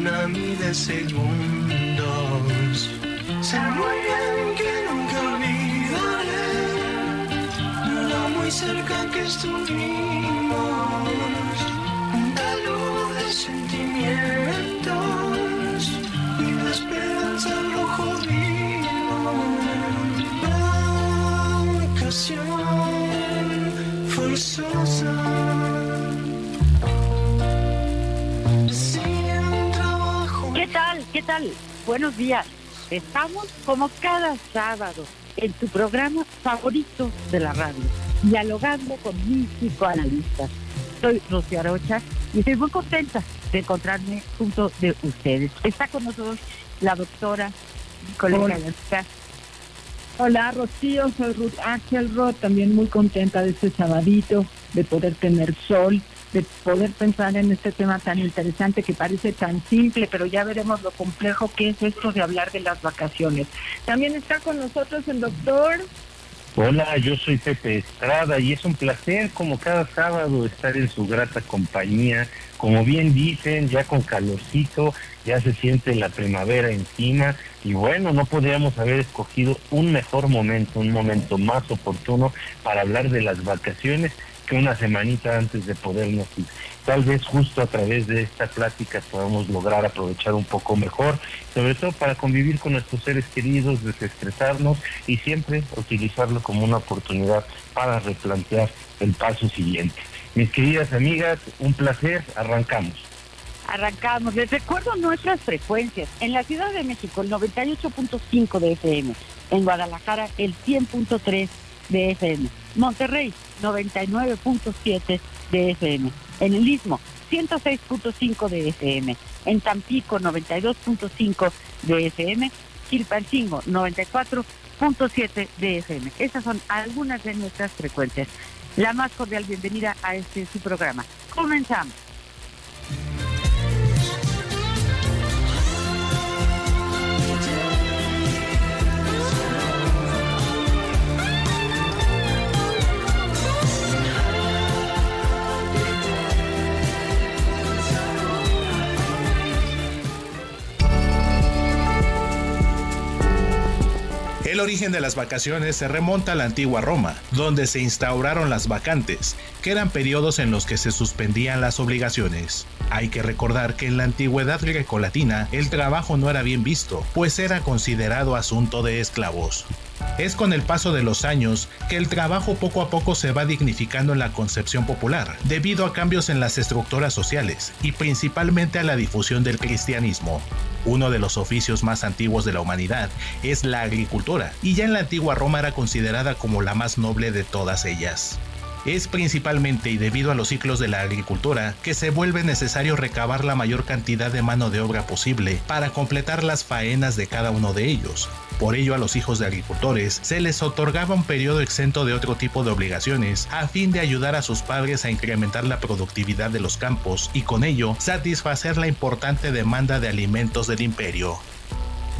Tsunami de segundos. Sé muy bien que nunca olvidaré lo muy cerca que estuvimos. La luz de sentimientos ¿Qué tal? Buenos días. Estamos como cada sábado en tu programa favorito de la radio, dialogando con mis psicoanalistas. Soy Rocío Arocha y estoy muy contenta de encontrarme junto de ustedes. Está con nosotros la doctora colega Hola. Hola Rocío, soy Ruth Axelrod, también muy contenta de este sabadito, de poder tener sol, de poder pensar en este tema tan interesante que parece tan simple, pero ya veremos lo complejo que es esto de hablar de las vacaciones. También está con nosotros el doctor. Hola, yo soy Pepe Estrada y es un placer como cada sábado estar en su grata compañía. Como bien dicen, ya con calorcito, ya se siente la primavera encima y bueno, no podríamos haber escogido un mejor momento, un momento más oportuno para hablar de las vacaciones que una semanita antes de podernos ir. Tal vez justo a través de esta plática podamos lograr aprovechar un poco mejor, sobre todo para convivir con nuestros seres queridos, desestresarnos y siempre utilizarlo como una oportunidad para replantear el paso siguiente. Mis queridas amigas, un placer, arrancamos. Arrancamos. Les recuerdo nuestras frecuencias. En la Ciudad de México, el 98.5 de FM. En Guadalajara, el 100.3 de FM. Monterrey, 99.7 de FM. En el Istmo, 106.5 de FM. En Tampico, 92.5 de FM. Chilpancingo, 94.7 de FM. Esas son algunas de nuestras frecuencias. La más cordial bienvenida a este su programa. Comenzamos. El origen de las vacaciones se remonta a la antigua Roma, donde se instauraron las vacantes, que eran periodos en los que se suspendían las obligaciones. Hay que recordar que en la antigüedad grecolatina el trabajo no era bien visto, pues era considerado asunto de esclavos. Es con el paso de los años que el trabajo poco a poco se va dignificando en la concepción popular, debido a cambios en las estructuras sociales y principalmente a la difusión del cristianismo. Uno de los oficios más antiguos de la humanidad es la agricultura, y ya en la antigua Roma era considerada como la más noble de todas ellas. Es principalmente y debido a los ciclos de la agricultura que se vuelve necesario recabar la mayor cantidad de mano de obra posible para completar las faenas de cada uno de ellos. Por ello a los hijos de agricultores se les otorgaba un periodo exento de otro tipo de obligaciones a fin de ayudar a sus padres a incrementar la productividad de los campos y con ello satisfacer la importante demanda de alimentos del imperio.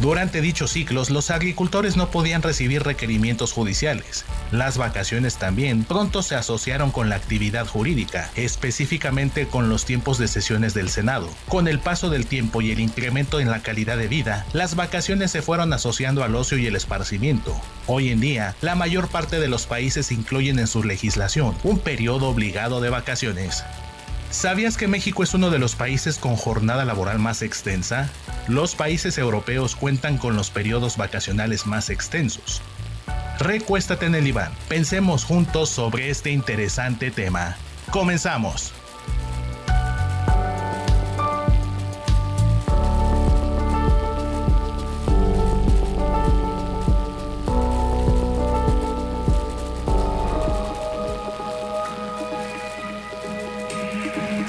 Durante dichos ciclos, los agricultores no podían recibir requerimientos judiciales. Las vacaciones también pronto se asociaron con la actividad jurídica, específicamente con los tiempos de sesiones del Senado. Con el paso del tiempo y el incremento en la calidad de vida, las vacaciones se fueron asociando al ocio y el esparcimiento. Hoy en día, la mayor parte de los países incluyen en su legislación un periodo obligado de vacaciones. ¿Sabías que México es uno de los países con jornada laboral más extensa? Los países europeos cuentan con los periodos vacacionales más extensos. Recuéstate en el diván, pensemos juntos sobre este interesante tema. Comenzamos.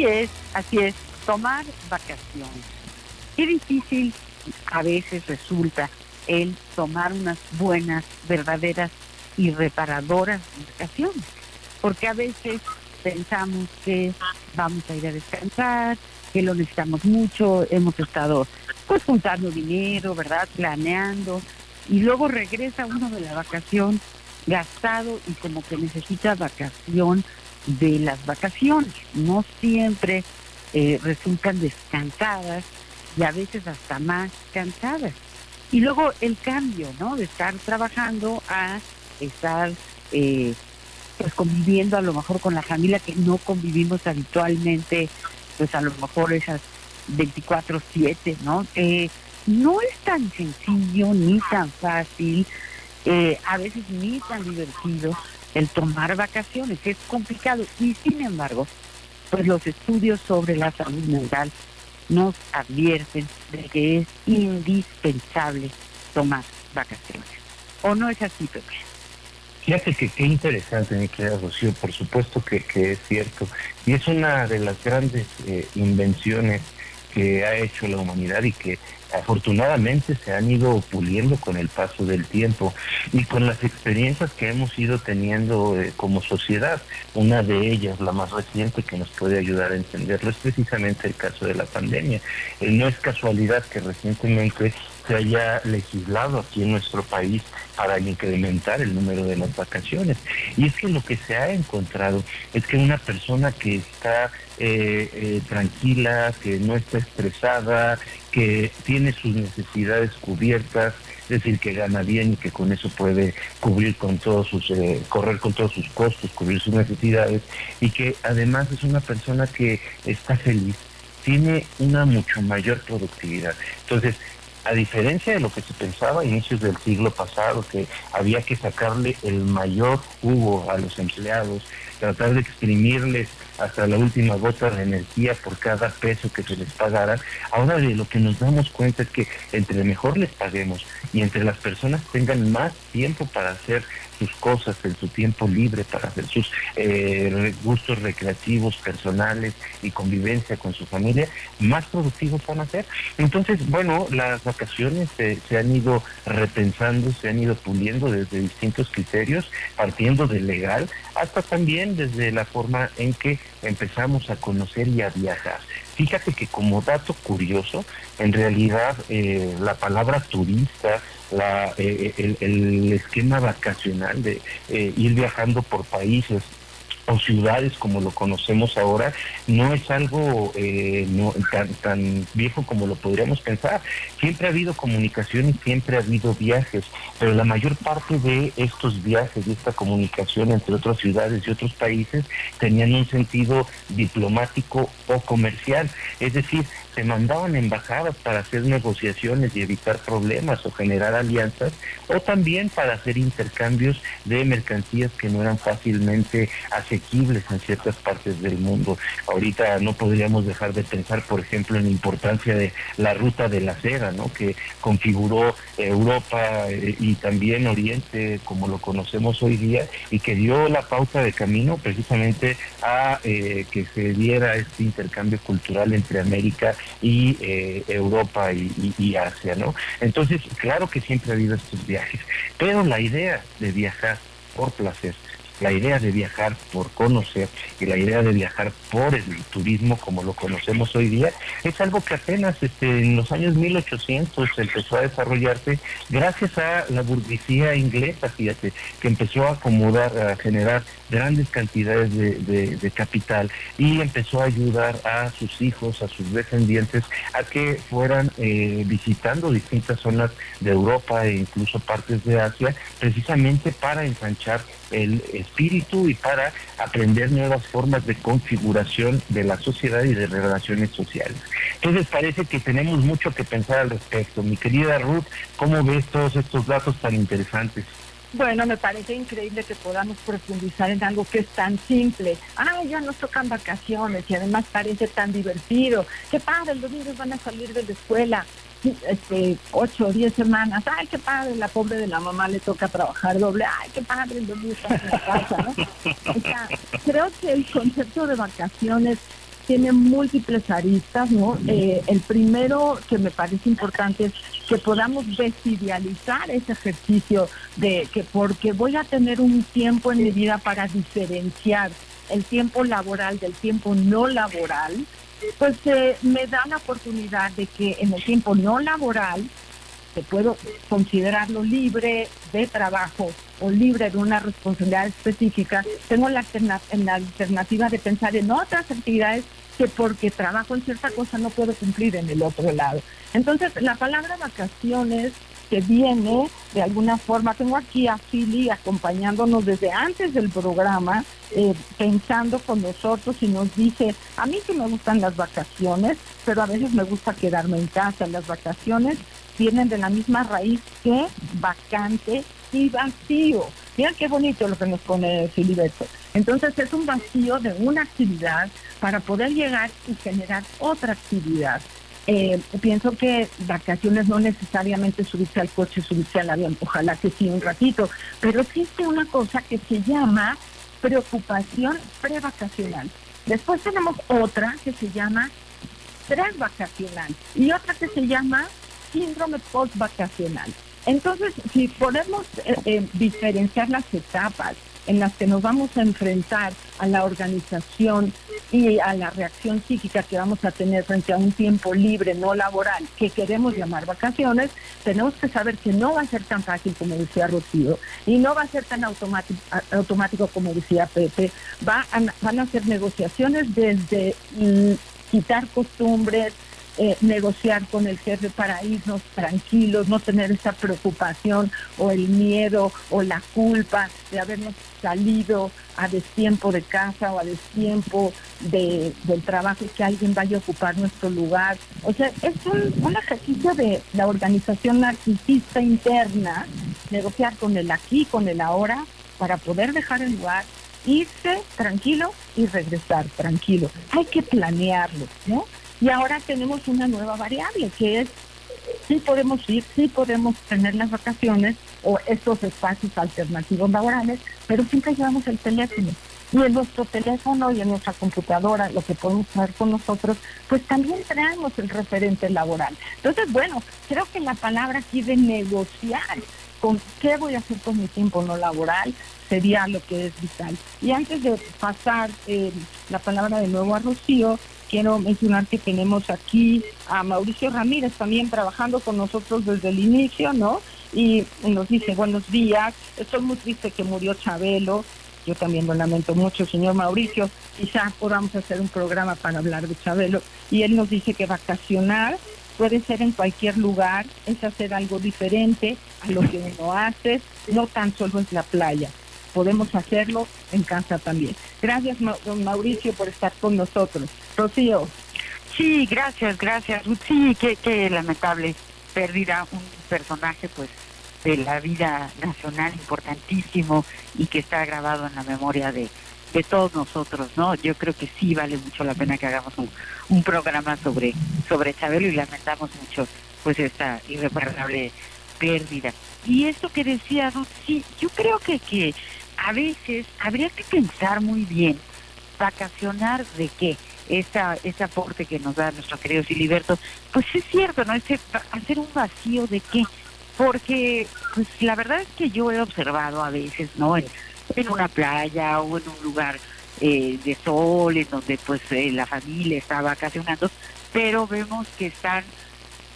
Así es, así es, tomar vacaciones. Qué difícil a veces resulta el tomar unas buenas, verdaderas y reparadoras vacaciones, porque a veces pensamos que vamos a ir a descansar, que lo necesitamos mucho, hemos estado pues juntando dinero, ¿verdad? Planeando, y luego regresa uno de la vacación gastado y como que necesita vacación de las vacaciones. No siempre eh, resultan descansadas y a veces hasta más cansadas. Y luego el cambio, ¿no? De estar trabajando a estar eh, pues conviviendo a lo mejor con la familia que no convivimos habitualmente, pues a lo mejor esas 24/7, ¿no? Eh, no es tan sencillo ni tan fácil, eh, a veces ni tan divertido el tomar vacaciones, es complicado y sin embargo, pues los estudios sobre la salud mental nos advierten de que es indispensable tomar vacaciones. ¿O no es así, Pepe? Fíjate que qué interesante, mi querida Rocío, por supuesto que, que es cierto. Y es una de las grandes eh, invenciones que ha hecho la humanidad y que afortunadamente se han ido puliendo con el paso del tiempo y con las experiencias que hemos ido teniendo eh, como sociedad. Una de ellas, la más reciente que nos puede ayudar a entenderlo, es precisamente el caso de la pandemia. Eh, no es casualidad que recientemente se haya legislado aquí en nuestro país para incrementar el número de las vacaciones. Y es que lo que se ha encontrado es que una persona que está eh, eh, tranquila, que no está estresada, que tiene sus necesidades cubiertas, es decir, que gana bien y que con eso puede cubrir con todos sus, eh, correr con todos sus costos, cubrir sus necesidades, y que además es una persona que está feliz, tiene una mucho mayor productividad. Entonces, a diferencia de lo que se pensaba a inicios del siglo pasado, que había que sacarle el mayor jugo a los empleados, tratar de exprimirles hasta la última gota de energía por cada peso que se les pagara, ahora de lo que nos damos cuenta es que entre mejor les paguemos y entre las personas tengan más tiempo para hacer sus cosas en su tiempo libre, para hacer sus eh, gustos recreativos, personales y convivencia con su familia, más productivos van a ser. Entonces, bueno, las vacaciones se han ido repensando, se han ido puliendo desde distintos criterios, partiendo del legal hasta también desde la forma en que empezamos a conocer y a viajar. Fíjate que como dato curioso, en realidad eh, la palabra turista, la, eh, el, el, esquema vacacional de eh, ir viajando por países o ciudades como lo conocemos ahora, no es algo eh, no, tan, tan viejo como lo podríamos pensar. Siempre ha habido comunicación y siempre ha habido viajes, pero la mayor parte de estos viajes y esta comunicación entre otras ciudades y otros países tenían un sentido diplomático o comercial. Es decir, se mandaban embajadas para hacer negociaciones y evitar problemas o generar alianzas, o también para hacer intercambios de mercancías que no eran fácilmente asequibles en ciertas partes del mundo. Ahorita no podríamos dejar de pensar, por ejemplo, en la importancia de la ruta de la seda, ¿no? que configuró Europa eh, y también Oriente como lo conocemos hoy día y que dio la pauta de camino precisamente a eh, que se diera este intercambio cultural entre América y eh, Europa y, Asia, ¿no? Entonces, claro que siempre ha habido estos viajes, pero la idea de viajar por placer, la idea de viajar por conocer y la idea de viajar por el turismo como lo conocemos hoy día es algo que apenas este, en los años 1800 empezó a desarrollarse gracias a la burguesía inglesa, fíjate, que empezó a acomodar, a generar grandes cantidades de, capital y empezó a ayudar a sus hijos, a sus descendientes, a que fueran eh, visitando distintas zonas de Europa e incluso partes de Asia, precisamente para ensanchar el espíritu y para aprender nuevas formas de configuración de la sociedad y de relaciones sociales. Entonces parece que tenemos mucho que pensar al respecto. Mi querida Ruth, ¿cómo ves todos estos datos tan interesantes? Bueno, me parece increíble que podamos profundizar en algo que es tan simple. Ah, ya nos tocan vacaciones y además parece tan divertido. Qué padre, los niños van a salir de la escuela este, ocho o diez semanas. Ay, qué padre, la pobre de la mamá le toca trabajar doble. Ay, qué padre, el domingo está en la casa, creo que el concepto de vacaciones tiene múltiples aristas, ¿no? Eh, el primero que me parece importante es que podamos desidealizar ese ejercicio de que porque voy a tener un tiempo en mi vida para diferenciar el tiempo laboral del tiempo no laboral, pues eh, me da la oportunidad de que en el tiempo no laboral que puedo considerarlo libre de trabajo o libre de una responsabilidad específica, tengo la, la alternativa de pensar en otras actividades que porque trabajo en cierta cosa no puedo cumplir en el otro lado. Entonces, la palabra vacaciones que viene de alguna forma, tengo aquí a Philly acompañándonos desde antes del programa, eh, pensando con nosotros y nos dice, a mí sí me gustan las vacaciones, pero a veces me gusta quedarme en casa. Las vacaciones vienen de la misma raíz que vacante y vacío. Mira qué bonito lo que nos pone Filiberto. Entonces es un vacío de una actividad para poder llegar y generar otra actividad. Eh, pienso que vacaciones no necesariamente subirse al coche, subirse al avión, ojalá que sí un ratito, pero existe una cosa que se llama preocupación prevacacional. Después tenemos otra que se llama estrés vacacional y otra que se llama síndrome postvacacional. Entonces, si podemos eh, eh, diferenciar las etapas en las que nos vamos a enfrentar a la organización y a la reacción psíquica que vamos a tener frente a un tiempo libre, no laboral, que queremos llamar vacaciones, tenemos que saber que no va a ser tan fácil como decía Rocío y no va a ser tan automático, automático como decía Pepe. Va van a ser negociaciones desde mm, quitar costumbres, eh, negociar con el jefe para irnos tranquilos, no tener esa preocupación o el miedo o la culpa de habernos salido a destiempo de casa o a destiempo de, del trabajo y que alguien vaya a ocupar nuestro lugar. O sea, es un, un ejercicio de la organización narcisista interna, negociar con el aquí, con el ahora, para poder dejar el lugar irse tranquilo y regresar tranquilo. Hay que planearlo, ¿no? Y ahora tenemos una nueva variable que es sí podemos ir, sí podemos tener las vacaciones o estos espacios alternativos laborales, pero siempre llevamos el teléfono. Y en nuestro teléfono y en nuestra computadora, lo que podemos hacer con nosotros, pues también traemos el referente laboral. Entonces, bueno, creo que la palabra aquí de negociar con qué voy a hacer con mi tiempo no laboral sería lo que es vital. Y antes de pasar eh, la palabra de nuevo a Rocío, quiero mencionar que tenemos aquí a Mauricio Ramírez también trabajando con nosotros desde el inicio, ¿no? Y nos dice, buenos días, estoy muy triste que murió Chabelo, Yo también lo lamento mucho, señor Mauricio. Quizá podamos hacer un programa para hablar de Chabelo. Y él nos dice que vacacionar puede ser en cualquier lugar, es hacer algo diferente a lo que uno hace, no tan solo en la playa. Podemos hacerlo en casa también. Gracias, don Mauricio, por estar con nosotros. Rocío. Sí, gracias, gracias. Sí, qué, lamentable pérdida, un personaje pues de la vida nacional importantísimo y que está grabado en la memoria de, de todos nosotros, ¿no? Yo creo que sí vale mucho la pena que hagamos un, un programa sobre, sobre Chabelo y lamentamos mucho pues esta irreparable pérdida. Y esto que decía, ¿no? sí, yo creo que, que a veces habría que pensar muy bien, vacacionar de qué, esa, ese aporte que nos da nuestro querido Filiberto, pues es cierto, ¿no? Ese, hacer un vacío de qué, porque pues la verdad es que yo he observado a veces, ¿no? En, en una playa o en un lugar eh, de sol, en donde pues eh, la familia está vacacionando, pero vemos que están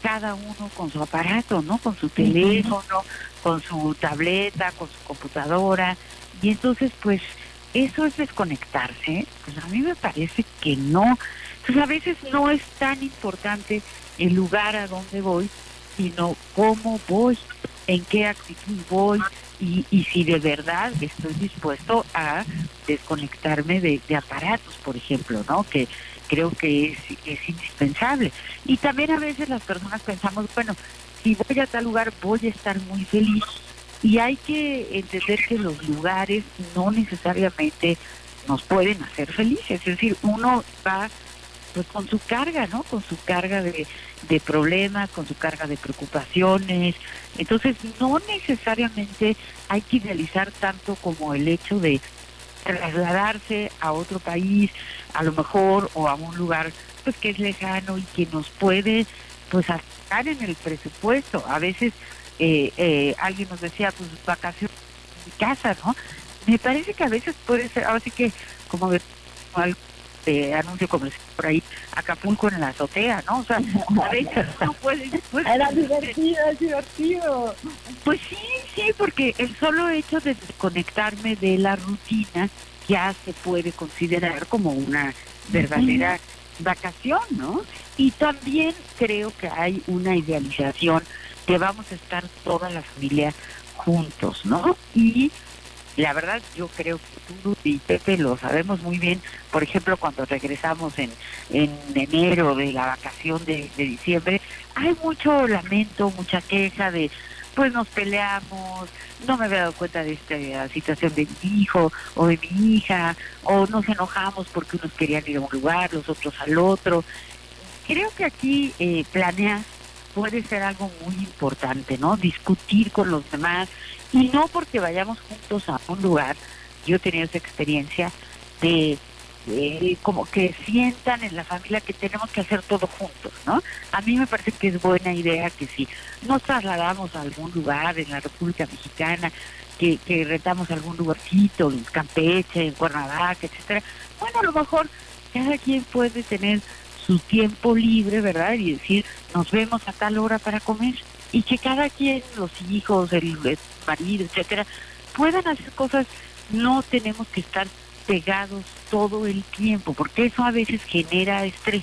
cada uno con su aparato, ¿no? Con su teléfono, con su tableta, con su computadora, y entonces pues eso es desconectarse, pues a mí me parece que no, pues a veces no es tan importante el lugar a donde voy, sino cómo voy, en qué actitud voy, y, y si de verdad estoy dispuesto a desconectarme de, de aparatos, por ejemplo, ¿no? Que creo que es, es indispensable. Y también a veces las personas pensamos, bueno, si voy a tal lugar voy a estar muy feliz. Y hay que entender que los lugares no necesariamente nos pueden hacer felices. Es decir, uno va pues con su carga, ¿no? Con su carga de, de problemas, con su carga de preocupaciones. Entonces, no necesariamente hay que idealizar tanto como el hecho de trasladarse a otro país, a lo mejor, o a un lugar pues que es lejano y que nos puede pues estar en el presupuesto. A veces eh, eh, alguien nos decía, pues vacaciones en mi casa, ¿no? Me parece que a veces puede ser, ahora sí que como de, de anuncio comercial por ahí, Acapulco en la azotea, ¿no? O sea, a veces no puedes... Pues, Era divertido, es divertido. Pues sí, sí, porque el solo hecho de desconectarme de la rutina ya se puede considerar como una verdadera vacación, ¿no? Y también creo que hay una idealización que vamos a estar toda la familia juntos, ¿no? Y la verdad yo creo que tú y Pepe lo sabemos muy bien, por ejemplo, cuando regresamos en, en enero de la vacación de, diciembre, hay mucho lamento, mucha queja de pues nos peleamos, no me había dado cuenta de esta situación de mi hijo o de mi hija, o nos enojamos porque unos querían ir a un lugar, los otros al otro. Creo que aquí eh, puede ser algo muy importante, ¿no? Discutir con los demás y no porque vayamos juntos a un lugar. Yo he tenido esa experiencia de eh, como que sientan en la familia que tenemos que hacer todo juntos, ¿no? A mí me parece que es buena idea que si nos trasladamos a algún lugar en la República Mexicana, que, que rentamos algún lugarcito, en Campeche, en Cuernavaca, etcétera, bueno, a lo mejor cada quien puede tener su tiempo libre, ¿verdad? Y decir, nos vemos a tal hora para comer. Y que cada quien, los hijos, el, marido, etcétera, puedan hacer cosas. No tenemos que estar pegados todo el tiempo, porque eso a veces genera estrés.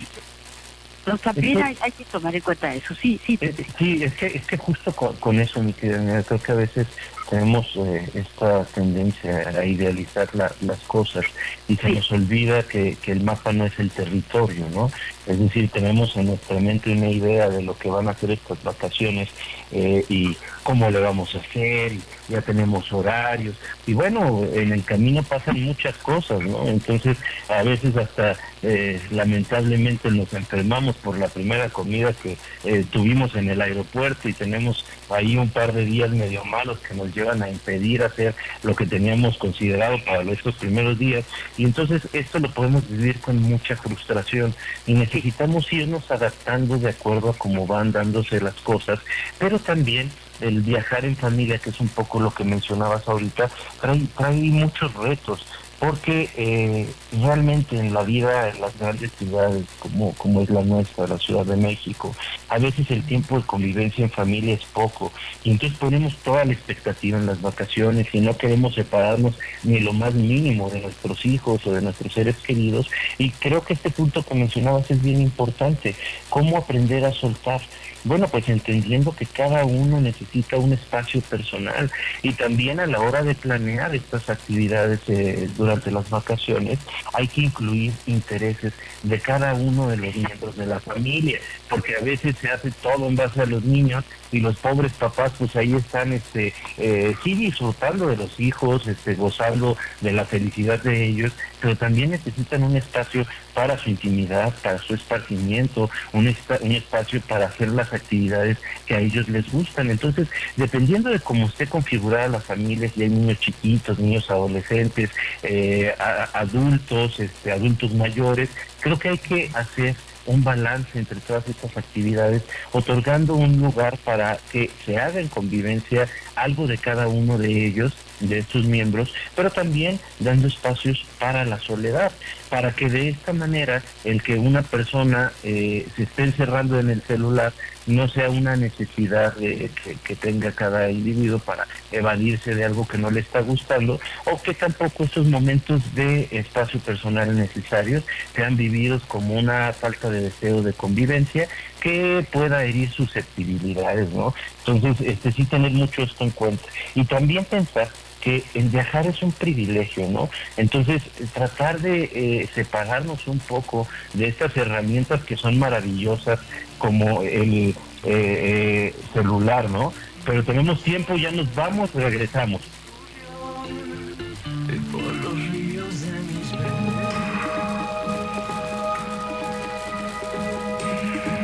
Entonces también hay, hay que tomar en cuenta eso, sí, sí. Sí, es que, es que justo con, con eso, mi querida creo que a veces tenemos eh, esta tendencia a idealizar la- las cosas y se nos olvida que, que el mapa no es el territorio, ¿no? Es decir, tenemos en nuestra mente una idea de lo que van a hacer estas vacaciones eh, y cómo le vamos a hacer, y ya tenemos horarios, y bueno, en el camino pasan muchas cosas, ¿no? Entonces, a veces hasta eh, lamentablemente nos enfermamos por la primera comida que eh, tuvimos en el aeropuerto y tenemos ahí un par de días medio malos que nos llevan a impedir hacer lo que teníamos considerado para estos primeros días y entonces esto lo podemos vivir con mucha frustración y necesitamos irnos adaptando de acuerdo a cómo van dándose las cosas, pero también el viajar en familia, que es un poco lo que mencionabas ahorita, trae, trae muchos retos. porque eh, realmente en la vida en las grandes ciudades como, como es la nuestra, la Ciudad de México, a veces el tiempo de convivencia en familia es poco y entonces ponemos toda la expectativa en las vacaciones y no queremos separarnos ni lo más mínimo de nuestros hijos o de nuestros seres queridos y creo que este punto que mencionabas es bien importante, cómo aprender a soltar. Bueno, pues entendiendo que cada uno necesita un espacio personal y también a la hora de planear estas actividades eh, durante las vacaciones hay que incluir intereses de cada uno de los miembros de la familia, porque a veces se hace todo en base a los niños y los pobres papás pues ahí están este eh, sí disfrutando de los hijos, este gozando de la felicidad de ellos, pero también necesitan un espacio para su intimidad, para su esparcimiento, un, espacio para hacer las actividades que a ellos les gustan. Entonces, dependiendo de cómo esté configurada la familia, si hay niños chiquitos, niños adolescentes, eh, adultos, este, adultos mayores, creo que hay que hacer un balance entre todas estas actividades, otorgando un lugar para que se haga en convivencia algo de cada uno de ellos, de estos miembros, pero también dando espacios para la soledad, para que de esta manera el que una persona eh, se esté encerrando en el celular no sea una necesidad de, que, tenga cada individuo para evadirse de algo que no le está gustando o que tampoco estos momentos de espacio personal necesarios sean vividos como una falta de deseo de convivencia que pueda herir susceptibilidades, ¿no? Entonces, este sí tener mucho esto en cuenta y también pensar que el viajar es un privilegio, ¿no? Entonces, tratar de eh, separarnos un poco de estas herramientas que son maravillosas como el eh, eh, celular, ¿no? Pero tenemos tiempo, ya nos vamos, regresamos.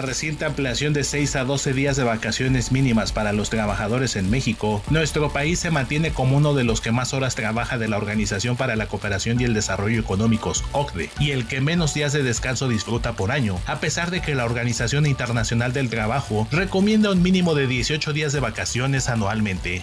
la reciente ampliación de 6 a 12 días de vacaciones mínimas para los trabajadores en México, nuestro país se mantiene como uno de los que más horas trabaja de la Organización para la Cooperación y el Desarrollo Económicos, OCDE, y el que menos días de descanso disfruta por año, a pesar de que la Organización Internacional del Trabajo recomienda un mínimo de 18 días de vacaciones anualmente.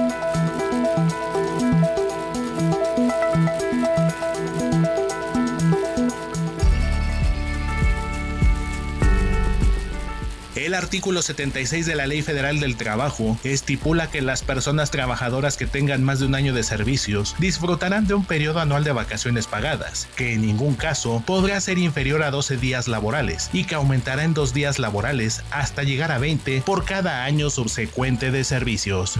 Artículo 76 de la Ley Federal del Trabajo estipula que las personas trabajadoras que tengan más de un año de servicios disfrutarán de un periodo anual de vacaciones pagadas, que en ningún caso podrá ser inferior a 12 días laborales y que aumentará en dos días laborales hasta llegar a 20 por cada año subsecuente de servicios.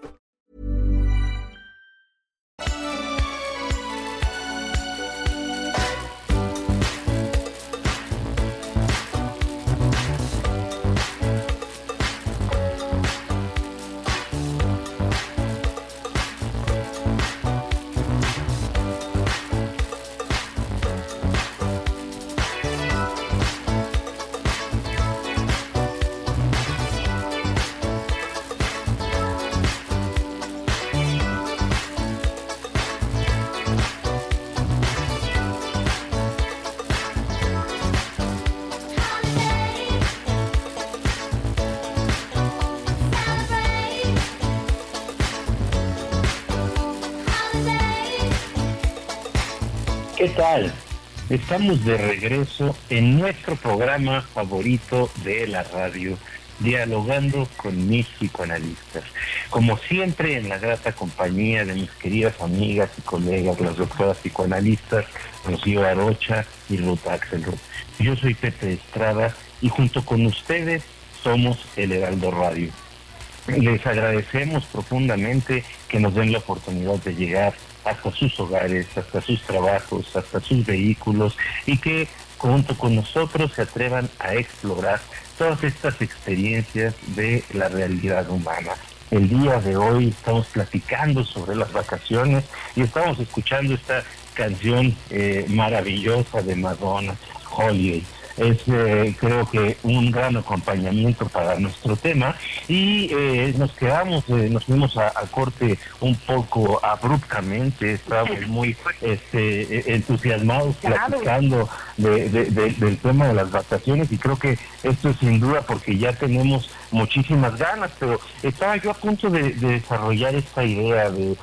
Estamos de regreso en nuestro programa favorito de la radio, dialogando con mis psicoanalistas. Como siempre, en la grata compañía de mis queridas amigas y colegas, las doctoras psicoanalistas Rocío Arocha y Ruth Axelrod. Yo soy Pepe Estrada y junto con ustedes somos el Heraldo Radio. Les agradecemos profundamente que nos den la oportunidad de llegar hasta sus hogares, hasta sus trabajos, hasta sus vehículos y que junto con nosotros se atrevan a explorar todas estas experiencias de la realidad humana. El día de hoy estamos platicando sobre las vacaciones y estamos escuchando esta canción eh, maravillosa de Madonna, Holiday es eh, creo que un gran acompañamiento para nuestro tema. Y eh, nos quedamos, eh, nos fuimos a, a, corte un poco abruptamente, estábamos muy este, entusiasmados platicando de, de, de, del tema de las vacaciones. Y creo que esto es sin duda porque ya tenemos muchísimas ganas, pero estaba yo a punto de, desarrollar esta idea de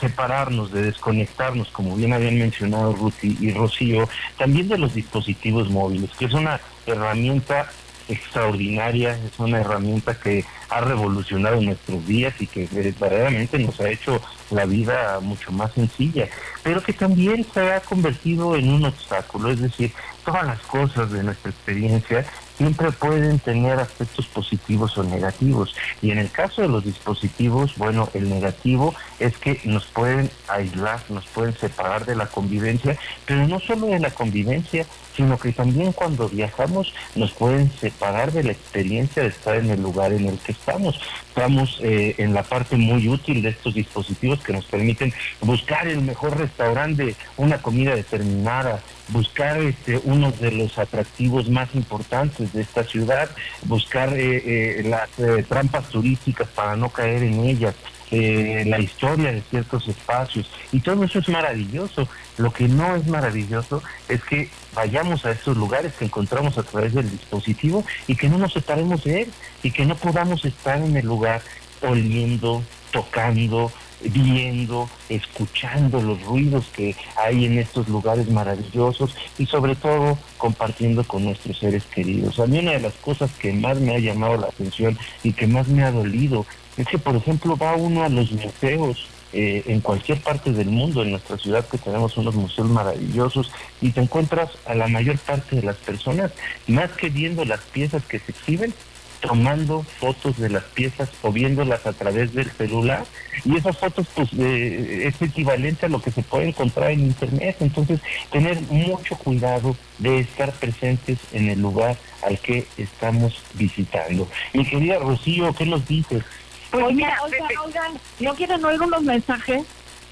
separarnos, de desconectarnos, como bien habían mencionado Ruti y Rocío, también de los dispositivos móviles, que es una herramienta extraordinaria, es una herramienta que ha revolucionado nuestros días y que verdaderamente nos ha hecho la vida mucho más sencilla, pero que también se ha convertido en un obstáculo, es decir, todas las cosas de nuestra experiencia siempre pueden tener aspectos positivos o negativos. Y en el caso de los dispositivos, bueno, el negativo es que nos pueden aislar, nos pueden separar de la convivencia, pero no solo de la convivencia, sino que también cuando viajamos nos pueden separar de la experiencia de estar en el lugar en el que estamos. Estamos eh, en la parte muy útil de estos dispositivos que nos permiten buscar el mejor restaurante, una comida determinada, buscar este, uno de los atractivos más importantes de esta ciudad, buscar eh, eh, las eh, trampas turísticas para no caer en ellas, eh, la historia de ciertos espacios y todo eso es maravilloso. Lo que no es maravilloso es que vayamos a estos lugares que encontramos a través del dispositivo y que no nos separemos de él y que no podamos estar en el lugar oliendo, tocando, viendo, escuchando los ruidos que hay en estos lugares maravillosos y sobre todo compartiendo con nuestros seres queridos. A mí una de las cosas que más me ha llamado la atención y que más me ha dolido es que, por ejemplo, va uno a los museos eh, en cualquier parte del mundo, en nuestra ciudad que tenemos unos museos maravillosos y te encuentras a la mayor parte de las personas, más que viendo las piezas que se exhiben, tomando fotos de las piezas o viéndolas a través del celular y esas fotos pues eh, es equivalente a lo que se puede encontrar en internet entonces tener mucho cuidado de estar presentes en el lugar al que estamos visitando mi querida Rocío ¿qué nos dices? Pues oigan, oigan, oigan, ¿no quieren oír unos mensajes?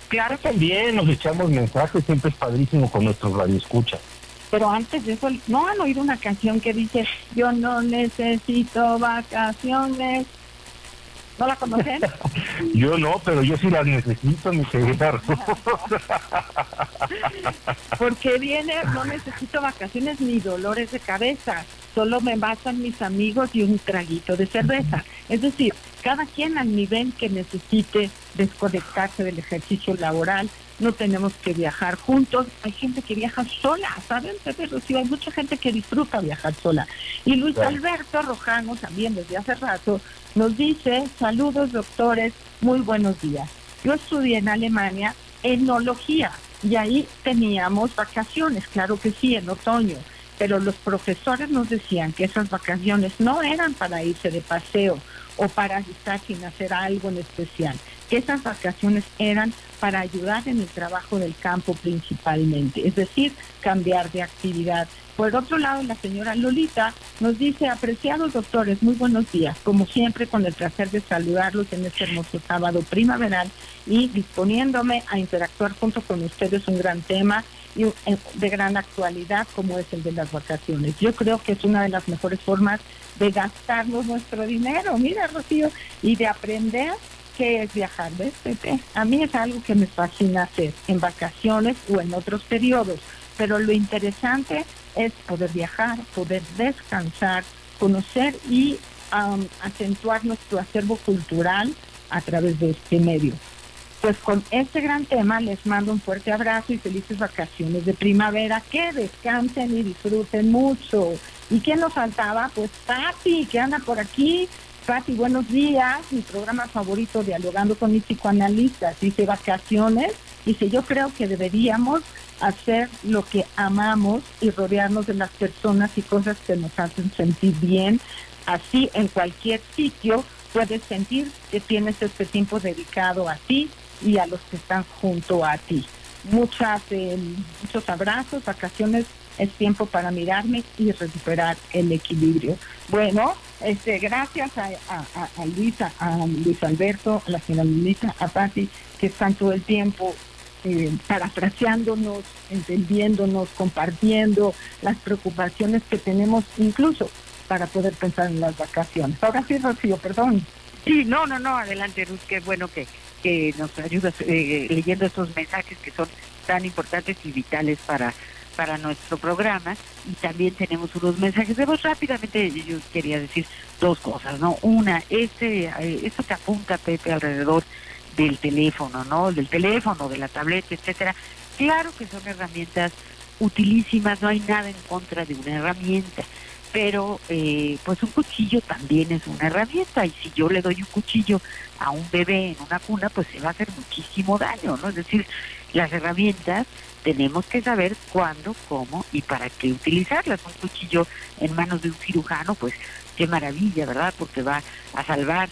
Claro, también nos echamos mensajes, siempre es padrísimo con nuestros radioescuchas. Pero antes de eso, ¿no han oído una canción que dice, yo no necesito vacaciones? ¿No la conocen? yo no, pero yo sí las necesito, mi querida Porque viene, no necesito vacaciones ni dolores de cabeza, solo me bastan mis amigos y un traguito de cerveza. Es decir, cada quien al nivel que necesite desconectarse del ejercicio laboral, no tenemos que viajar juntos. Hay gente que viaja sola, ¿saben? Hay mucha gente que disfruta viajar sola. Y Luis Alberto Rojano, también desde hace rato, nos dice, saludos doctores, muy buenos días. Yo estudié en Alemania enología y ahí teníamos vacaciones, claro que sí, en otoño, pero los profesores nos decían que esas vacaciones no eran para irse de paseo o para estar sin hacer algo en especial, esas vacaciones eran para ayudar en el trabajo del campo principalmente, es decir, cambiar de actividad. Por otro lado, la señora Lolita nos dice, apreciados doctores, muy buenos días, como siempre con el placer de saludarlos en este hermoso sábado primaveral y disponiéndome a interactuar junto con ustedes un gran tema y eh, de gran actualidad como es el de las vacaciones. Yo creo que es una de las mejores formas de gastarnos nuestro dinero, mira Rocío, y de aprender qué es viajar, ¿ves, Pepe? A mí es algo que me fascina hacer en vacaciones o en otros periodos, pero lo interesante es poder viajar, poder descansar, conocer y acentuar nuestro acervo cultural a través de este medio. Pues con este gran tema les mando un fuerte abrazo y felices vacaciones de primavera. Que descansen y disfruten mucho. ¿Y quién nos faltaba? Pues Pati, que anda por aquí. Pati, buenos días. Mi programa favorito, Dialogando con mis psicoanalistas. Dice vacaciones. Dice, yo creo que deberíamos hacer lo que amamos y rodearnos de las personas y cosas que nos hacen sentir bien. Así en cualquier sitio puedes sentir que tienes este tiempo dedicado a ti y a los que están junto a ti. Muchas, eh, muchos abrazos, vacaciones, es tiempo para mirarme y recuperar el equilibrio. Bueno, este, gracias a, Luisa, a Luis Alberto, a la señora a Patti, que están todo el tiempo eh, parafraseándonos, entendiéndonos, compartiendo las preocupaciones que tenemos incluso para poder pensar en las vacaciones. Ahora sí, Rocío, perdón. Sí, no, no, no, adelante, Ruth, qué bueno que que nos ayuda eh, leyendo estos mensajes que son tan importantes y vitales para para nuestro programa y también tenemos unos mensajes de voz. Rápidamente yo quería decir dos cosas no una este eh, esto que apunta Pepe alrededor del teléfono no del teléfono de la tableta etcétera. Claro que son herramientas utilísimas no hay nada en contra de una herramienta pero eh, pues un cuchillo también es una herramienta y si yo le doy un cuchillo a un bebé en una cuna pues se va a hacer muchísimo daño, ¿no? Es decir, las herramientas tenemos que saber cuándo, cómo y para qué utilizarlas. Un cuchillo en manos de un cirujano pues qué maravilla, ¿verdad? Porque va a salvar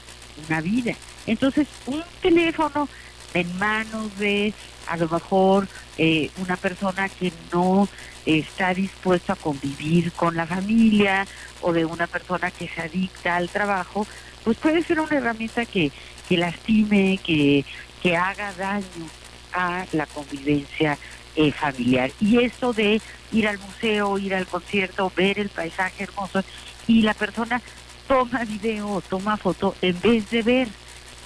una vida. Entonces, un teléfono en manos de a lo mejor eh, una persona que no está dispuesto a convivir con la familia o de una persona que se adicta al trabajo, pues puede ser una herramienta que, que lastime, que, que haga daño a la convivencia eh, familiar. Y eso de ir al museo, ir al concierto, ver el paisaje hermoso y la persona toma video toma foto en vez de ver.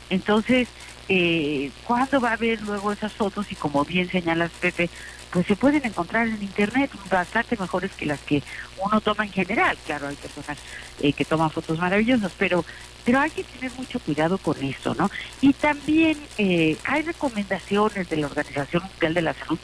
Entonces, eh, ¿cuándo va a ver luego esas fotos? Y como bien señalas, Pepe, pues se pueden encontrar en internet bastante mejores que las que uno toma en general. Claro, hay personas eh, que toman fotos maravillosas, pero pero hay que tener mucho cuidado con eso, ¿no? Y también eh, hay recomendaciones de la Organización Mundial de la Salud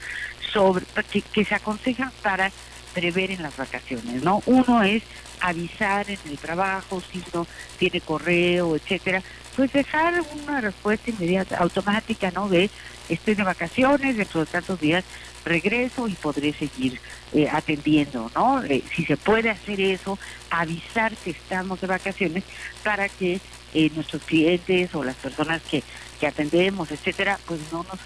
sobre que, que se aconsejan para prever en las vacaciones, ¿no? Uno es avisar en el trabajo, si uno tiene correo, etcétera, pues dejar una respuesta inmediata, automática, ¿no? De estoy de vacaciones, dentro de tantos días regreso y podré seguir eh, atendiendo, ¿no? Eh, si se puede hacer eso, avisar que estamos de vacaciones para que eh, nuestros clientes o las personas que, que atendemos, etcétera, pues no nos,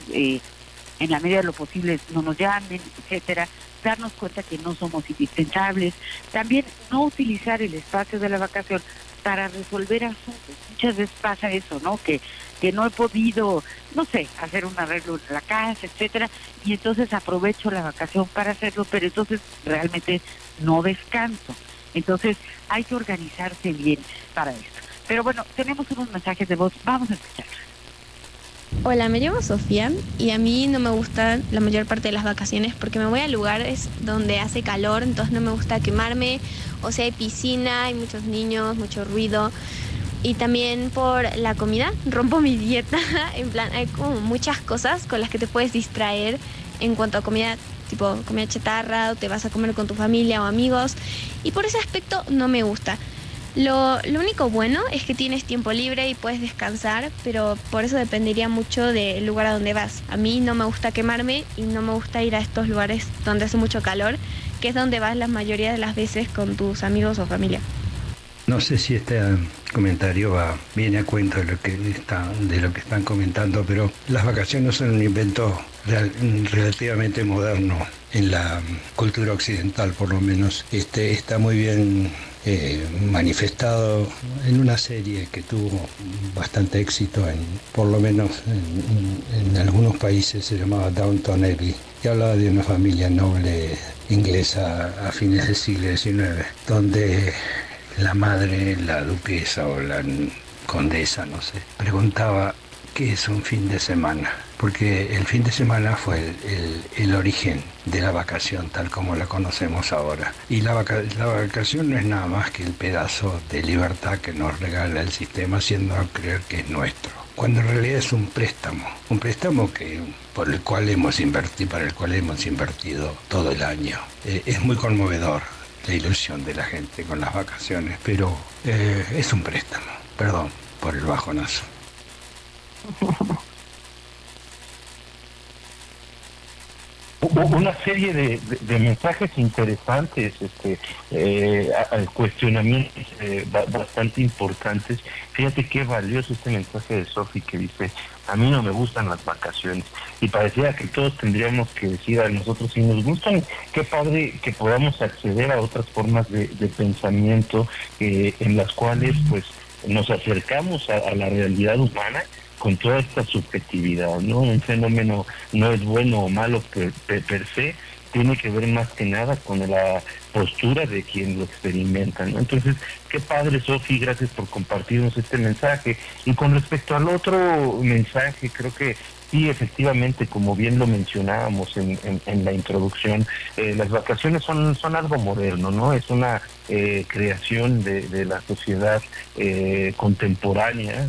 en la medida de lo posible, no nos llamen, etcétera, darnos cuenta que no somos indispensables, también no utilizar el espacio de la vacación para resolver asuntos. Muchas veces pasa eso, ¿no? Que, que no he podido, no sé, hacer un arreglo en la casa, etcétera, y entonces aprovecho la vacación para hacerlo, pero entonces realmente no descanso. Entonces hay que organizarse bien para esto. Pero bueno, tenemos unos mensajes de voz, vamos a escucharlos. Hola, me llamo Sofía y a mí no me gustan la mayor parte de las vacaciones porque me voy a lugares donde hace calor, entonces no me gusta quemarme, o sea, hay piscina, hay muchos niños, mucho ruido. y también por la comida. Rompo mi dieta. en plan, hay como muchas cosas con las que te puedes distraer en cuanto a comida, tipo comida chatarra, o te vas a comer con tu familia o amigos. Y por ese aspecto no me gusta. Lo, lo, único bueno es que tienes tiempo libre y puedes descansar, pero por eso dependería mucho del lugar a donde vas. A mí no me gusta quemarme y no me gusta ir a estos lugares donde hace mucho calor, que es donde vas la mayoría de las veces con tus amigos o familia. No sé si este comentario va, viene a cuento de lo que está, de lo que están comentando, pero las vacaciones son un invento relativamente moderno en la cultura occidental, por lo menos. Este está muy bien eh, manifestado en una serie que tuvo bastante éxito, en, por lo menos en, algunos países se llamaba Downton Abbey, y hablaba de una familia noble inglesa a fines del siglo XIX, donde la madre, la duquesa o la condesa, no sé, preguntaba qué es un fin de semana, porque el fin de semana fue el, origen de la vacación tal como la conocemos ahora. Y la, vaca la, vacación no es nada más que el pedazo de libertad que nos regala el sistema haciéndonos creer que es nuestro. Cuando en realidad es un préstamo, un préstamo que, por el cual hemos invertido, para el cual hemos invertido todo el año. Eh, es muy conmovedor la ilusión de la gente con las vacaciones, pero eh, es un préstamo. Perdón por el bajonazo. una serie de, mensajes interesantes, este, eh, cuestionamientos eh, bastante importantes. Fíjate qué valioso este mensaje de Sofi que dice, a mí no me gustan las vacaciones. Y parecía que todos tendríamos que decir a nosotros si nos gustan, qué padre que podamos acceder a otras formas de, pensamiento eh, en las cuales pues nos acercamos a la realidad humana con toda esta subjetividad, ¿no? Un fenómeno no es bueno o malo per, per, se, tiene que ver más que nada con la postura de quien lo experimenta, ¿no? Entonces, qué padre, Sofi, gracias por compartirnos este mensaje. Y con respecto al otro mensaje, creo que sí, efectivamente, como bien lo mencionábamos en, en, en la introducción, eh, las vacaciones son algo moderno, ¿no? Es una eh, creación de, la sociedad eh, contemporánea,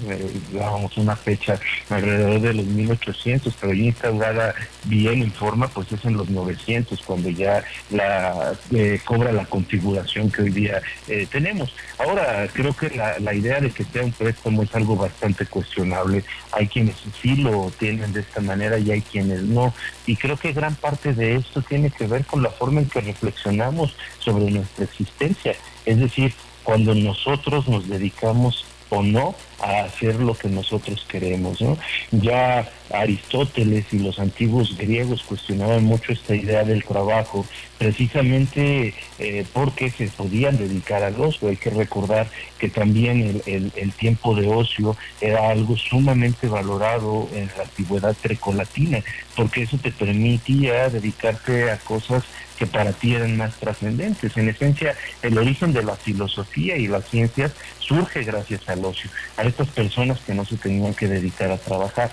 digamos una fecha alrededor de los 1800, pero ya instaurada bien en forma, pues es en los 900, cuando ya la eh, cobra la configuración que hoy día tenemos. Ahora, creo que la, la idea de que sea un préstamo es algo bastante cuestionable. Hay quienes sí lo tienen de esta manera y hay quienes no. Y creo que gran parte de esto tiene que ver con la forma en que reflexionamos sobre nuestra existencia. Es decir, cuando nosotros nos dedicamos o no a hacer lo que nosotros queremos. ¿no? Ya Aristóteles y los antiguos griegos cuestionaban mucho esta idea del trabajo, precisamente eh, porque se podían dedicar al ocio. Hay que recordar que también el, el, tiempo de ocio era algo sumamente valorado en la antigüedad grecolatina, porque eso te permitía dedicarte a cosas que para ti eran más trascendentes. En esencia, el origen de la filosofía y las ciencias surge gracias al ocio, a estas personas que no se tenían que dedicar a trabajar.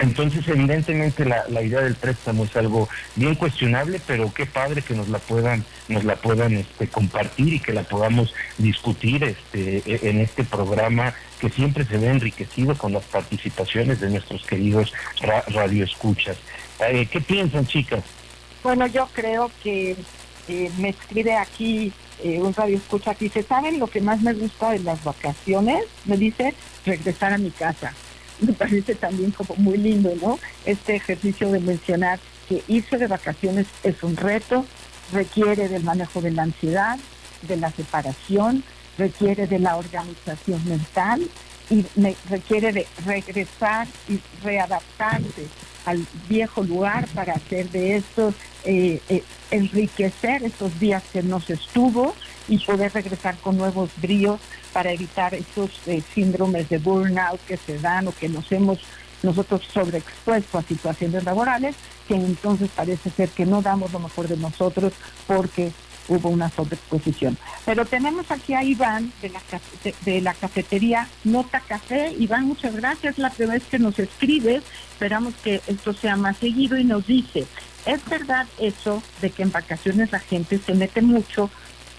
Entonces, evidentemente, la, la, idea del préstamo es algo bien cuestionable, pero qué padre que nos la puedan, nos la puedan este, compartir y que la podamos discutir este, en este programa que siempre se ve enriquecido con las participaciones de nuestros queridos ra radioescuchas. Eh, ¿Qué piensan, chicas? Bueno, yo creo que eh, me escribe aquí eh, un radio escucha que dice, ¿saben lo que más me gusta de las vacaciones? Me dice, regresar a mi casa. Me parece también como muy lindo, ¿no? Este ejercicio de mencionar que irse de vacaciones es un reto, requiere del manejo de la ansiedad, de la separación, requiere de la organización mental y me requiere de regresar y readaptarse al viejo lugar para hacer de estos, eh, eh, enriquecer estos días que no se estuvo y poder regresar con nuevos bríos para evitar esos eh, síndromes de burnout que se dan o que nos hemos nosotros sobreexpuesto a situaciones laborales, que entonces parece ser que no damos lo mejor de nosotros porque hubo una sobreexposición. Pero tenemos aquí a Iván de la, cafetería Nota Café. Iván, muchas gracias. La primera vez que nos escribes, esperamos que esto sea más seguido y nos dice, ¿es verdad eso de que en vacaciones la gente se mete mucho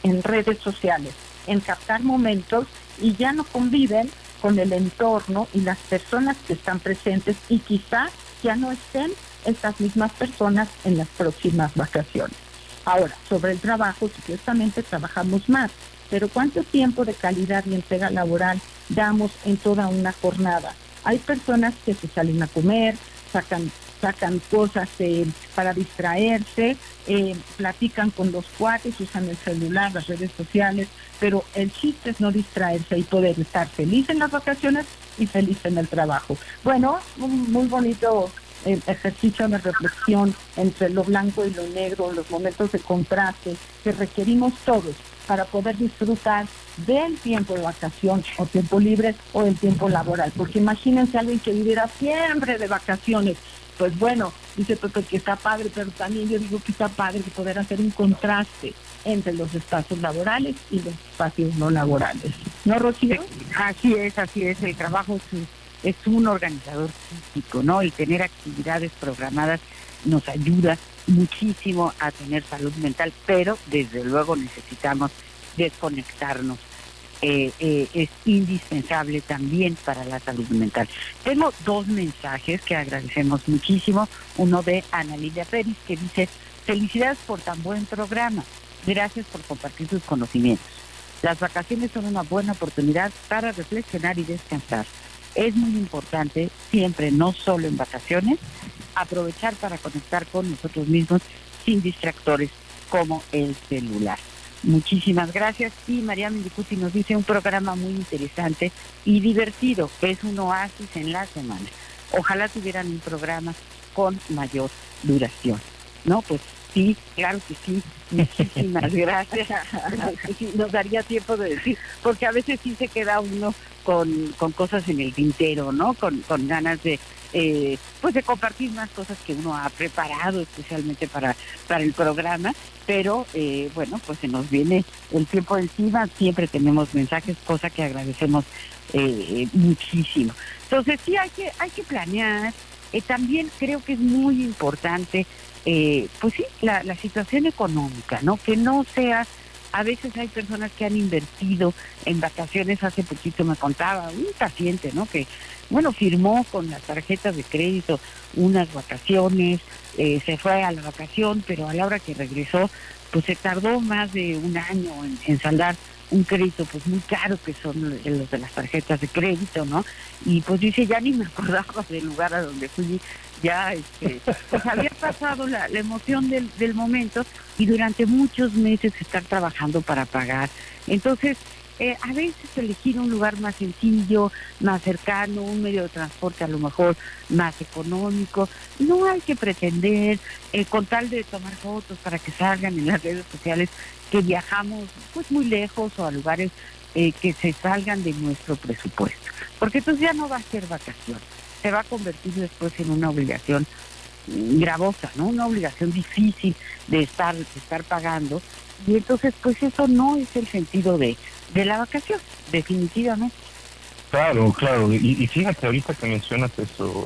en redes sociales, en captar momentos y ya no conviven con el entorno y las personas que están presentes y quizá ya no estén estas mismas personas en las próximas vacaciones. Ahora, sobre el trabajo, supuestamente trabajamos más, pero ¿cuánto tiempo de calidad y entrega laboral damos en toda una jornada? Hay personas que se salen a comer, sacan sacan cosas eh, para distraerse, eh, platican con los cuates, usan el celular, las redes sociales, pero el chiste es no distraerse y poder estar feliz en las vacaciones y feliz en el trabajo. Bueno, un muy bonito ejercicio de reflexión entre lo blanco y lo negro, los momentos de contraste que requerimos todos para poder disfrutar del tiempo de vacación o tiempo libre o el tiempo laboral. Porque imagínense alguien que viviera siempre de vacaciones pues bueno, dice Pepe que está padre, pero también yo digo que está padre poder hacer un contraste entre los espacios laborales y los espacios no laborales. ¿No, Rocío? Así es, así es. El trabajo es, es un organizador físico, ¿no? Y tener actividades programadas nos ayuda muchísimo a tener salud mental, pero desde luego necesitamos desconectarnos eh, eh, es indispensable también para la salud mental. Tengo dos mensajes que agradecemos muchísimo. Uno de Ana Lidia Pérez que dice, felicidades por tan buen programa. Gracias por compartir sus conocimientos. Las vacaciones son una buena oportunidad para reflexionar y descansar. Es muy importante siempre, no solo en vacaciones, aprovechar para conectar con nosotros mismos sin distractores como el celular. Muchísimas gracias. Y María Mendicuti nos dice un programa muy interesante y divertido. Es un oasis en la semana. Ojalá tuvieran un programa con mayor duración. ¿No? Pues sí, claro que sí. Muchísimas gracias. nos daría tiempo de decir, porque a veces sí se queda uno con, con cosas en el tintero, ¿no? Con, con ganas de, eh, pues de compartir más cosas que uno ha preparado especialmente para, para el programa, pero eh, bueno, pues se nos viene el tiempo encima, siempre tenemos mensajes, cosa que agradecemos eh, muchísimo. Entonces sí hay que, hay que planear, también creo que es muy importante, pues sí, la, situación económica, ¿no? Que no sea a veces hay personas que han invertido en vacaciones, hace poquito me contaba un paciente, ¿no? Que bueno, firmó con las tarjetas de crédito unas vacaciones, eh, se fue a la vacación, pero a la hora que regresó, pues se tardó más de un año en, saldar un crédito pues muy caro que son los de las tarjetas de crédito, ¿no? Y pues dice, ya ni me acordaba del lugar a donde fui, ya este, pues había pasado la, emoción del, del momento y durante muchos meses estar trabajando para pagar. Entonces, eh, a veces elegir un lugar más sencillo, más cercano, un medio de transporte a lo mejor más económico. No hay que pretender, eh, con tal de tomar fotos para que salgan en las redes sociales, que viajamos pues muy lejos o a lugares eh, que se salgan de nuestro presupuesto. Porque entonces ya no va a ser vacación, se va a convertir después en una obligación gravosa, ¿no? Una obligación difícil de estar, de estar pagando. Y entonces, pues eso no es el sentido de, de la vacación, definitivamente. Claro, claro, y, fíjate ahorita que mencionas eso,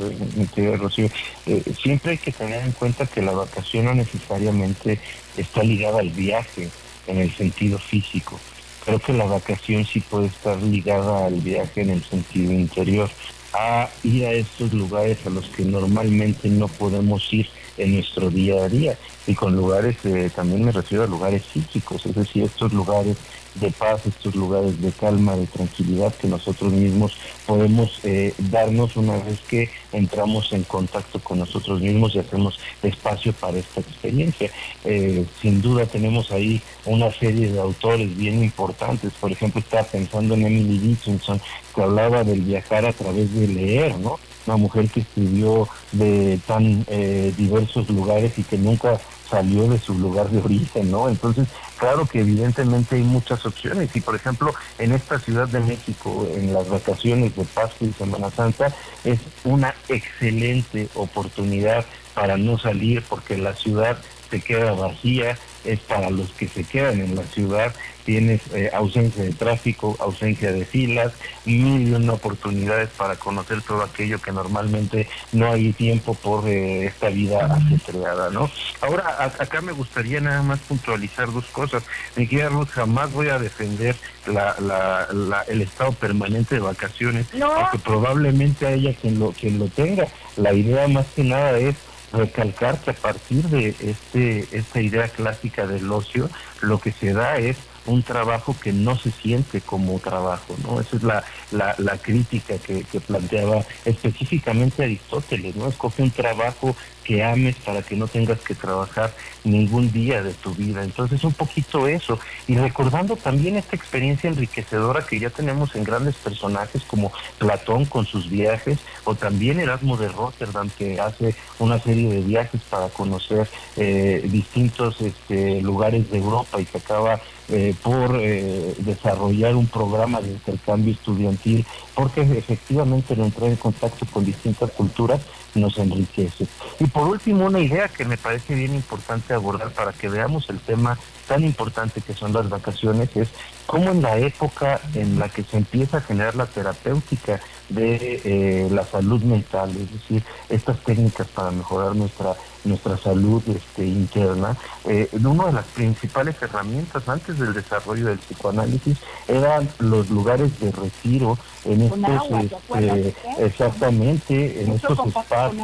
eh, Rocío, eh, siempre hay que tener en cuenta que la vacación no necesariamente está ligada al viaje en el sentido físico. Creo que la vacación sí puede estar ligada al viaje en el sentido interior, a ir a estos lugares a los que normalmente no podemos ir en nuestro día a día. Y con lugares, eh, también me refiero a lugares físicos, es decir, estos lugares de paz, estos lugares de calma, de tranquilidad que nosotros mismos podemos eh, darnos una vez que entramos en contacto con nosotros mismos y hacemos espacio para esta experiencia. Eh, sin duda tenemos ahí una serie de autores bien importantes, por ejemplo estaba pensando en Emily Dickinson que hablaba del viajar a través de leer, ¿no? Una mujer que escribió de tan eh, diversos lugares y que nunca salió de su lugar de origen, ¿no? Entonces, claro que evidentemente hay muchas opciones y, por ejemplo, en esta Ciudad de México, en las vacaciones de Pascua y Semana Santa, es una excelente oportunidad para no salir porque la ciudad se queda vacía, es para los que se quedan en la ciudad. Tienes eh, ausencia de tráfico, ausencia de filas, mil y una oportunidades para conocer todo aquello que normalmente no hay tiempo por eh, esta vida ajetreada, ¿no? Ahora, acá me gustaría nada más puntualizar dos cosas. Mi querida Ruth, jamás voy a defender la, la, el estado permanente de vacaciones, porque probablemente haya quien lo, quien lo tenga. La idea más que nada es recalcar que a partir de este esta idea clásica del ocio, lo que se da es un trabajo que no se siente como trabajo, ¿no? Esa es la, la, crítica que, que, planteaba específicamente Aristóteles, ¿no? Escoge un trabajo que ames para que no tengas que trabajar ningún día de tu vida. Entonces, un poquito eso. Y recordando también esta experiencia enriquecedora que ya tenemos en grandes personajes como Platón con sus viajes, o también Erasmo de Rotterdam, que hace una serie de viajes para conocer eh, distintos este, lugares de Europa y que acaba eh, por eh, desarrollar un programa de intercambio estudiantil, porque efectivamente el entrar en contacto con distintas culturas nos enriquece. Y por último, una idea que me parece bien importante abordar para que veamos el tema tan importante que son las vacaciones es cómo en la época en la que se empieza a generar la terapéutica de eh, la salud mental, es decir, estas técnicas para mejorar nuestra nuestra salud este, interna, eh, una de las principales herramientas antes del desarrollo del psicoanálisis eran los lugares de retiro en estos, este, exactamente, en estos espacios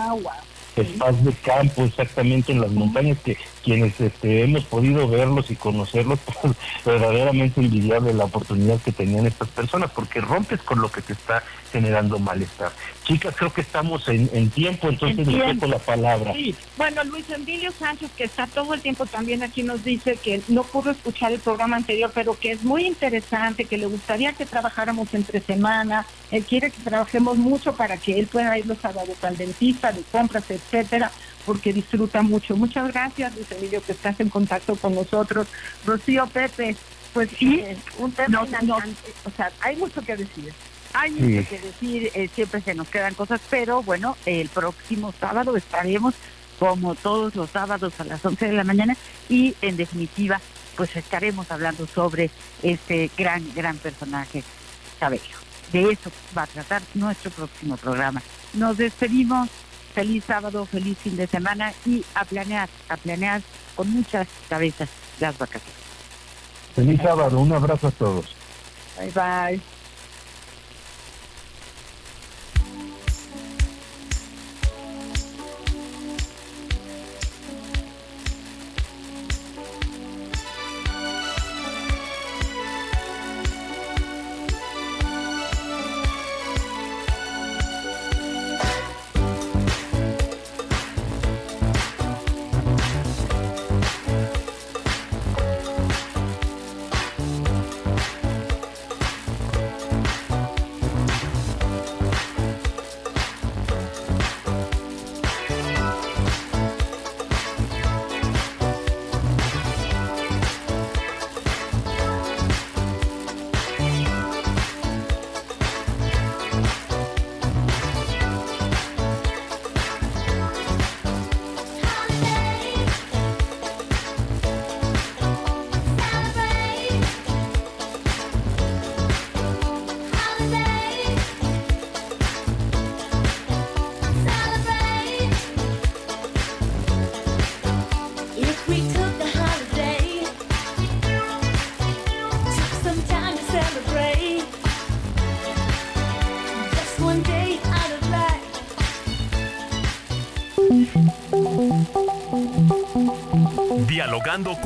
espacios de campo exactamente en las montañas que quienes este, hemos podido verlos y conocerlos, pues, verdaderamente envidiable la oportunidad que tenían estas personas, porque rompes con lo que te está generando malestar. Chicas, creo que estamos en, tiempo, entonces le dejo la palabra. Sí. Bueno, Luis Emilio Sánchez, que está todo el tiempo también aquí, nos dice que no pudo escuchar el programa anterior, pero que es muy interesante, que le gustaría que trabajáramos entre semana, él quiere que trabajemos mucho para que él pueda ir los sábados al dentista, de compras, etcétera porque disfruta mucho. Muchas gracias, Luis Emilio, que estás en contacto con nosotros. Rocío Pepe, pues sí, un tema o sea, hay mucho que decir. Hay mucho que decir, eh, siempre se nos quedan cosas, pero bueno, el próximo sábado estaremos como todos los sábados a las 11 de la mañana y en definitiva pues estaremos hablando sobre este gran, gran personaje, Cabello. De eso va a tratar nuestro próximo programa. Nos despedimos feliz sábado, feliz fin de semana y a planear, a planear con muchas cabezas las vacaciones. Feliz sábado, un abrazo a todos. Bye bye.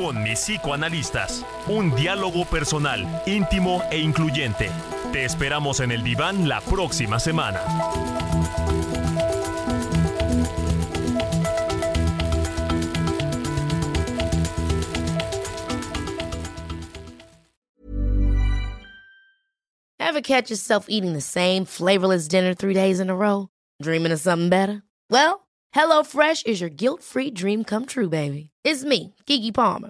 Con mis psicoanalistas. Un diálogo personal, íntimo e incluyente. Te esperamos en el diván la próxima semana. Ever catch yourself eating the same flavorless dinner three days in a row? Dreaming of something better? Well, HelloFresh is your guilt-free dream come true, baby. It's me, Kiki Palmer.